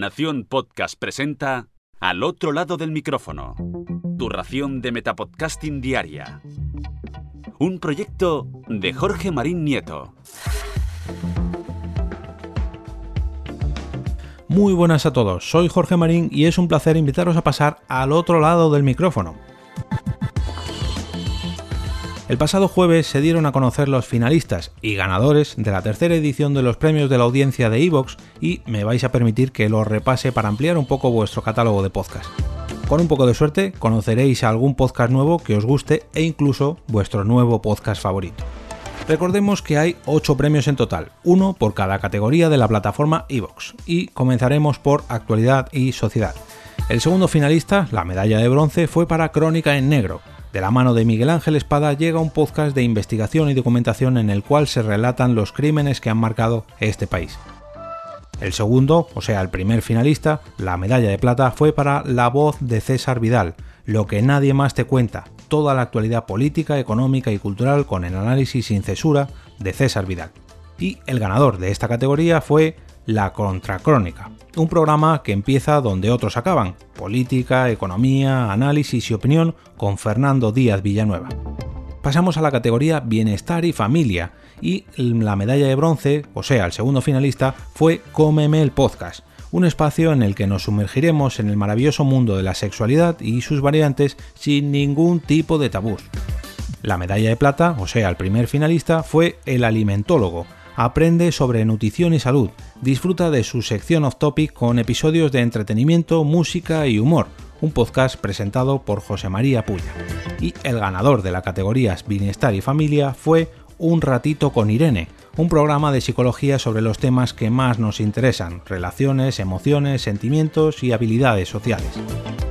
Nación Podcast presenta Al otro lado del micrófono. Tu ración de Metapodcasting Diaria. Un proyecto de Jorge Marín Nieto. Muy buenas a todos, soy Jorge Marín y es un placer invitaros a pasar al otro lado del micrófono. El pasado jueves se dieron a conocer los finalistas y ganadores de la tercera edición de los premios de la audiencia de Evox y me vais a permitir que los repase para ampliar un poco vuestro catálogo de podcast. Con un poco de suerte conoceréis algún podcast nuevo que os guste e incluso vuestro nuevo podcast favorito. Recordemos que hay 8 premios en total, uno por cada categoría de la plataforma Evox, y comenzaremos por actualidad y sociedad. El segundo finalista, la medalla de bronce, fue para Crónica en Negro, de la mano de Miguel Ángel Espada llega un podcast de investigación y documentación en el cual se relatan los crímenes que han marcado este país. El segundo, o sea, el primer finalista, la medalla de plata, fue para La voz de César Vidal, lo que nadie más te cuenta, toda la actualidad política, económica y cultural con el análisis sin censura de César Vidal. Y el ganador de esta categoría fue La Contracrónica, un programa que empieza donde otros acaban, política, economía, análisis y opinión con Fernando Díaz Villanueva. Pasamos a la categoría Bienestar y Familia y la medalla de bronce, o sea, el segundo finalista, fue Cómeme el Podcast, un espacio en el que nos sumergiremos en el maravilloso mundo de la sexualidad y sus variantes sin ningún tipo de tabús. La medalla de plata, o sea, el primer finalista, fue El Alimentólogo, aprende sobre nutrición y salud, disfruta de su sección off topic con episodios de entretenimiento, música y humor, un podcast presentado por José María Puya. Y el ganador de la categoría Bienestar y Familia fue Un ratito con Irene, un programa de psicología sobre los temas que más nos interesan, relaciones, emociones, sentimientos y habilidades sociales.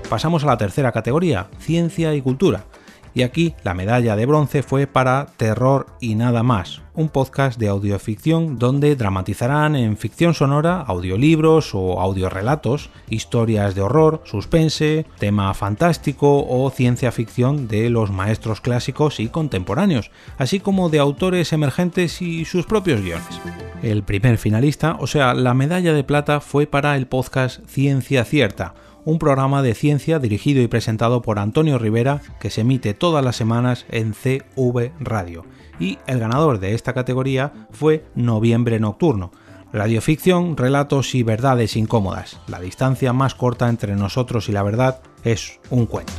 Pasamos a la tercera categoría, ciencia y cultura y aquí la medalla de bronce fue para Terror y nada más, un podcast de audioficción donde dramatizarán en ficción sonora audiolibros o audiorelatos, historias de horror, suspense, tema fantástico o ciencia ficción de los maestros clásicos y contemporáneos, así como de autores emergentes y sus propios guiones. El primer finalista, o sea, la medalla de plata fue para el podcast Ciencia Cierta, un programa de ciencia dirigido y presentado por Antonio Rivera que se emite todas las semanas en CV Radio. Y el ganador de esta categoría fue Noviembre Nocturno. Radioficción, relatos y verdades incómodas. La distancia más corta entre nosotros y la verdad es un cuento.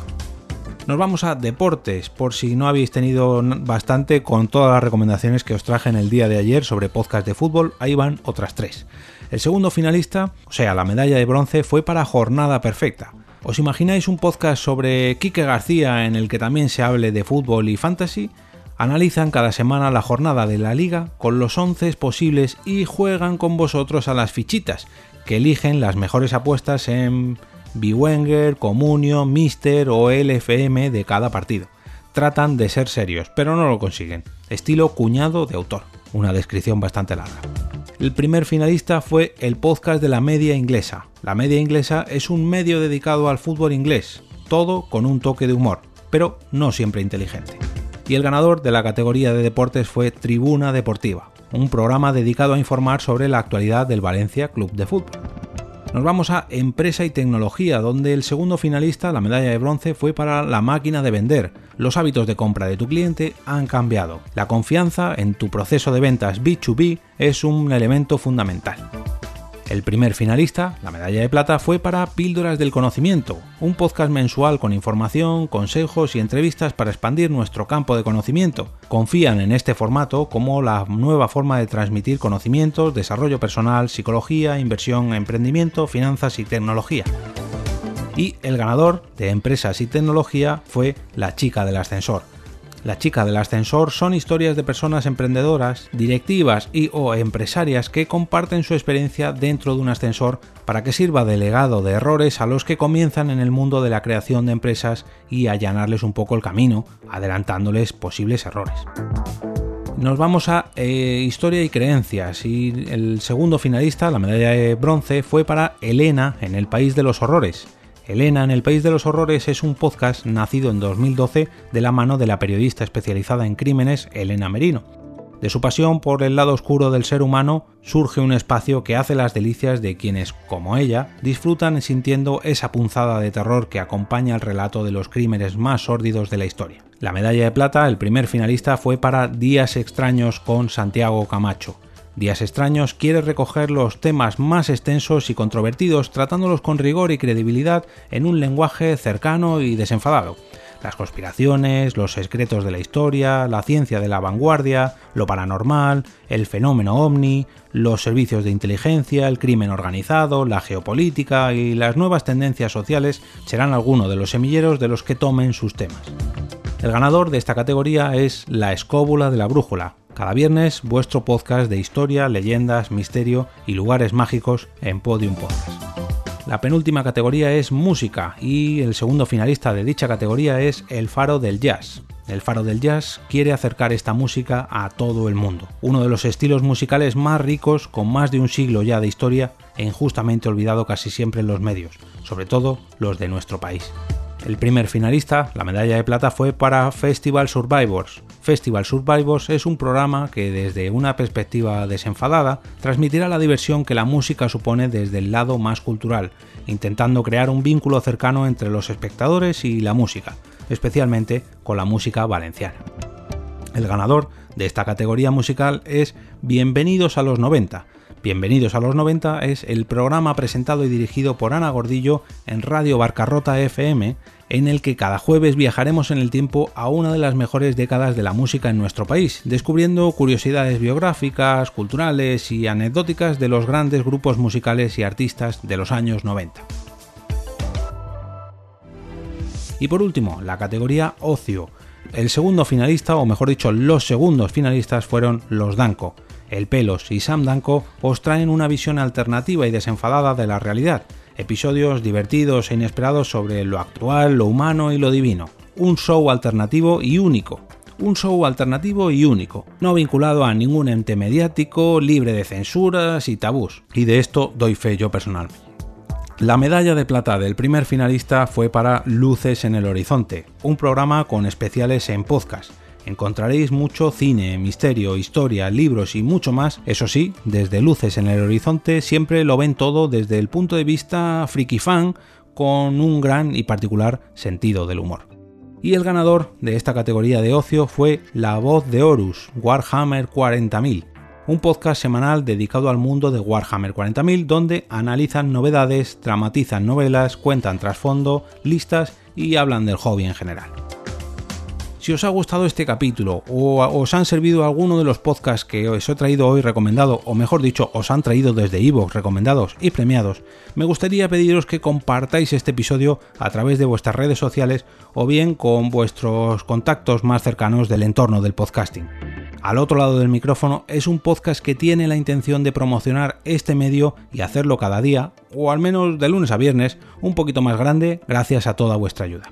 Nos vamos a deportes, por si no habéis tenido bastante con todas las recomendaciones que os traje en el día de ayer sobre podcast de fútbol, ahí van otras tres. El segundo finalista, o sea, la medalla de bronce, fue para Jornada Perfecta. ¿Os imagináis un podcast sobre Quique García en el que también se hable de fútbol y fantasy? Analizan cada semana la jornada de la liga con los 11 posibles y juegan con vosotros a las fichitas, que eligen las mejores apuestas en Biwenger, Comunio, Mister o LFM de cada partido. Tratan de ser serios, pero no lo consiguen. Estilo cuñado de autor. Una descripción bastante larga. El primer finalista fue el podcast de la media inglesa. La media inglesa es un medio dedicado al fútbol inglés, todo con un toque de humor, pero no siempre inteligente. Y el ganador de la categoría de deportes fue Tribuna Deportiva, un programa dedicado a informar sobre la actualidad del Valencia Club de Fútbol. Nos vamos a Empresa y Tecnología, donde el segundo finalista, la medalla de bronce, fue para la máquina de vender. Los hábitos de compra de tu cliente han cambiado. La confianza en tu proceso de ventas B2B es un elemento fundamental. El primer finalista, la medalla de plata, fue para Píldoras del Conocimiento, un podcast mensual con información, consejos y entrevistas para expandir nuestro campo de conocimiento. Confían en este formato como la nueva forma de transmitir conocimientos, desarrollo personal, psicología, inversión, emprendimiento, finanzas y tecnología. Y el ganador de Empresas y Tecnología fue La chica del ascensor la chica del ascensor son historias de personas emprendedoras, directivas y o empresarias que comparten su experiencia dentro de un ascensor para que sirva de legado de errores a los que comienzan en el mundo de la creación de empresas y allanarles un poco el camino, adelantándoles posibles errores. Nos vamos a eh, historia y creencias y el segundo finalista, la medalla de bronce, fue para Elena en el País de los Horrores Elena en el País de los Horrores es un podcast nacido en 2012 de la mano de la periodista especializada en crímenes Elena Merino. De su pasión por el lado oscuro del ser humano surge un espacio que hace las delicias de quienes, como ella, disfrutan sintiendo esa punzada de terror que acompaña el relato de los crímenes más sórdidos de la historia. La medalla de plata, el primer finalista, fue para Días extraños con Santiago Camacho. Días extraños quiere recoger los temas más extensos y controvertidos tratándolos con rigor y credibilidad en un lenguaje cercano y desenfadado las conspiraciones, los secretos de la historia, la ciencia de la vanguardia, lo paranormal, el fenómeno ovni, los servicios de inteligencia, el crimen organizado, la geopolítica y las nuevas tendencias sociales serán algunos de los semilleros de los que tomen sus temas. El ganador de esta categoría es La Escóbula de la Brújula. Cada viernes vuestro podcast de historia, leyendas, misterio y lugares mágicos en Podium Podcast. La penúltima categoría es música y el segundo finalista de dicha categoría es El Faro del Jazz. El Faro del Jazz quiere acercar esta música a todo el mundo, uno de los estilos musicales más ricos con más de un siglo ya de historia e injustamente olvidado casi siempre en los medios, sobre todo los de nuestro país. El primer finalista, la medalla de plata, fue para Festival Survivors. Festival Survivors es un programa que desde una perspectiva desenfadada transmitirá la diversión que la música supone desde el lado más cultural, intentando crear un vínculo cercano entre los espectadores y la música, especialmente con la música valenciana. El ganador de esta categoría musical es Bienvenidos a los 90, Bienvenidos a los 90 es el programa presentado y dirigido por Ana Gordillo en Radio Barcarrota FM, en el que cada jueves viajaremos en el tiempo a una de las mejores décadas de la música en nuestro país, descubriendo curiosidades biográficas, culturales y anecdóticas de los grandes grupos musicales y artistas de los años 90. Y por último, la categoría Ocio. El segundo finalista, o mejor dicho, los segundos finalistas fueron los Danco el Pelos y Sam Danko os traen una visión alternativa y desenfadada de la realidad, episodios divertidos e inesperados sobre lo actual, lo humano y lo divino. Un show alternativo y único. Un show alternativo y único, no vinculado a ningún ente mediático, libre de censuras y tabús. Y de esto doy fe yo personalmente. La medalla de plata del primer finalista fue para Luces en el Horizonte, un programa con especiales en podcast encontraréis mucho cine, misterio, historia, libros y mucho más. Eso sí, desde luces en el horizonte siempre lo ven todo desde el punto de vista friki fan con un gran y particular sentido del humor. Y el ganador de esta categoría de ocio fue La Voz de Horus, Warhammer 40.000, un podcast semanal dedicado al mundo de Warhammer 40.000 donde analizan novedades, dramatizan novelas, cuentan trasfondo, listas y hablan del hobby en general. Si os ha gustado este capítulo o os han servido alguno de los podcasts que os he traído hoy recomendado, o mejor dicho, os han traído desde Evox recomendados y premiados, me gustaría pediros que compartáis este episodio a través de vuestras redes sociales o bien con vuestros contactos más cercanos del entorno del podcasting. Al otro lado del micrófono es un podcast que tiene la intención de promocionar este medio y hacerlo cada día, o al menos de lunes a viernes, un poquito más grande gracias a toda vuestra ayuda.